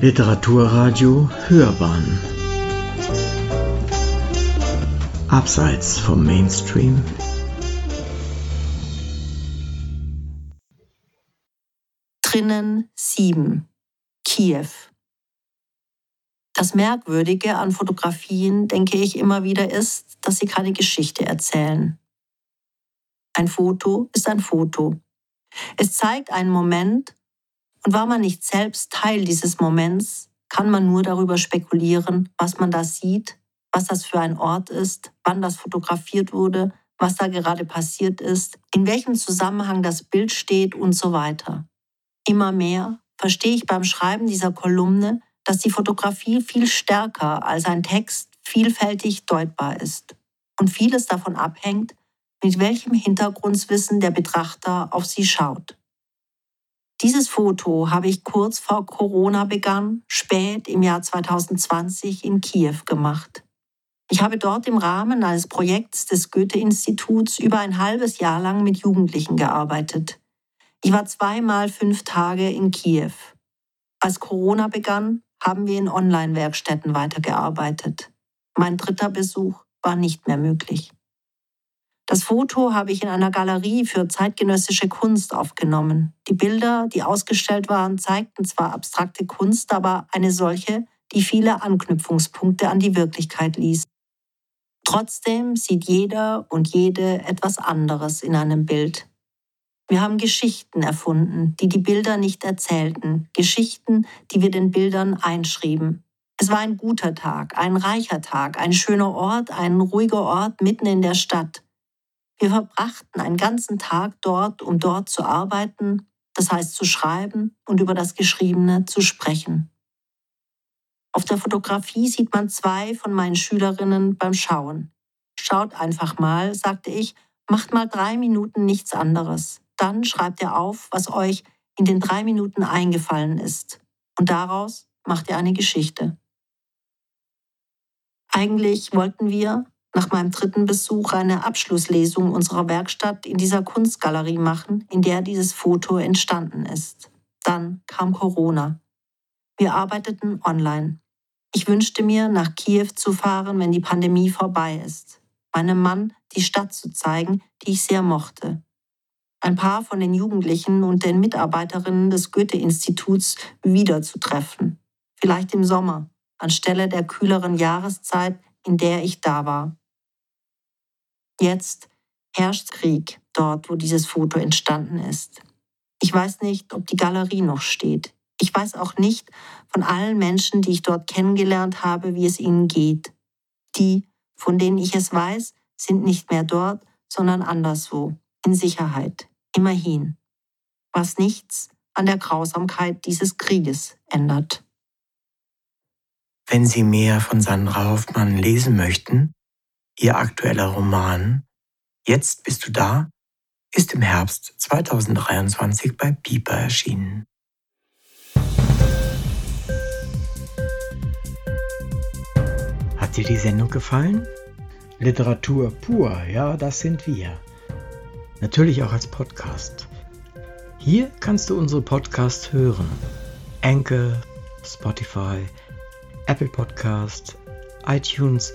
Literaturradio Hörbahn Abseits vom Mainstream Drinnen 7 Kiew Das Merkwürdige an Fotografien, denke ich immer wieder, ist, dass sie keine Geschichte erzählen. Ein Foto ist ein Foto. Es zeigt einen Moment und war man nicht selbst Teil dieses Moments, kann man nur darüber spekulieren, was man da sieht, was das für ein Ort ist, wann das fotografiert wurde, was da gerade passiert ist, in welchem Zusammenhang das Bild steht und so weiter. Immer mehr verstehe ich beim Schreiben dieser Kolumne, dass die Fotografie viel stärker als ein Text vielfältig deutbar ist und vieles davon abhängt, mit welchem Hintergrundwissen der Betrachter auf sie schaut. Dieses Foto habe ich kurz vor Corona begann, spät im Jahr 2020 in Kiew gemacht. Ich habe dort im Rahmen eines Projekts des Goethe-Instituts über ein halbes Jahr lang mit Jugendlichen gearbeitet. Ich war zweimal fünf Tage in Kiew. Als Corona begann, haben wir in Online-Werkstätten weitergearbeitet. Mein dritter Besuch war nicht mehr möglich. Das Foto habe ich in einer Galerie für zeitgenössische Kunst aufgenommen. Die Bilder, die ausgestellt waren, zeigten zwar abstrakte Kunst, aber eine solche, die viele Anknüpfungspunkte an die Wirklichkeit ließ. Trotzdem sieht jeder und jede etwas anderes in einem Bild. Wir haben Geschichten erfunden, die die Bilder nicht erzählten, Geschichten, die wir den Bildern einschrieben. Es war ein guter Tag, ein reicher Tag, ein schöner Ort, ein ruhiger Ort mitten in der Stadt. Wir verbrachten einen ganzen Tag dort, um dort zu arbeiten, das heißt zu schreiben und über das Geschriebene zu sprechen. Auf der Fotografie sieht man zwei von meinen Schülerinnen beim Schauen. Schaut einfach mal, sagte ich, macht mal drei Minuten nichts anderes. Dann schreibt ihr auf, was euch in den drei Minuten eingefallen ist. Und daraus macht ihr eine Geschichte. Eigentlich wollten wir, nach meinem dritten Besuch eine Abschlusslesung unserer Werkstatt in dieser Kunstgalerie machen, in der dieses Foto entstanden ist. Dann kam Corona. Wir arbeiteten online. Ich wünschte mir, nach Kiew zu fahren, wenn die Pandemie vorbei ist. Meinem Mann die Stadt zu zeigen, die ich sehr mochte. Ein paar von den Jugendlichen und den Mitarbeiterinnen des Goethe-Instituts wiederzutreffen. Vielleicht im Sommer, anstelle der kühleren Jahreszeit, in der ich da war. Jetzt herrscht Krieg dort, wo dieses Foto entstanden ist. Ich weiß nicht, ob die Galerie noch steht. Ich weiß auch nicht von allen Menschen, die ich dort kennengelernt habe, wie es ihnen geht. Die, von denen ich es weiß, sind nicht mehr dort, sondern anderswo, in Sicherheit, immerhin. Was nichts an der Grausamkeit dieses Krieges ändert. Wenn Sie mehr von Sandra Hoffmann lesen möchten, Ihr aktueller Roman Jetzt bist du da ist im Herbst 2023 bei Piper erschienen. Hat dir die Sendung gefallen? Literatur pur, ja, das sind wir. Natürlich auch als Podcast. Hier kannst du unsere Podcasts hören. Anchor, Spotify, Apple Podcast, iTunes,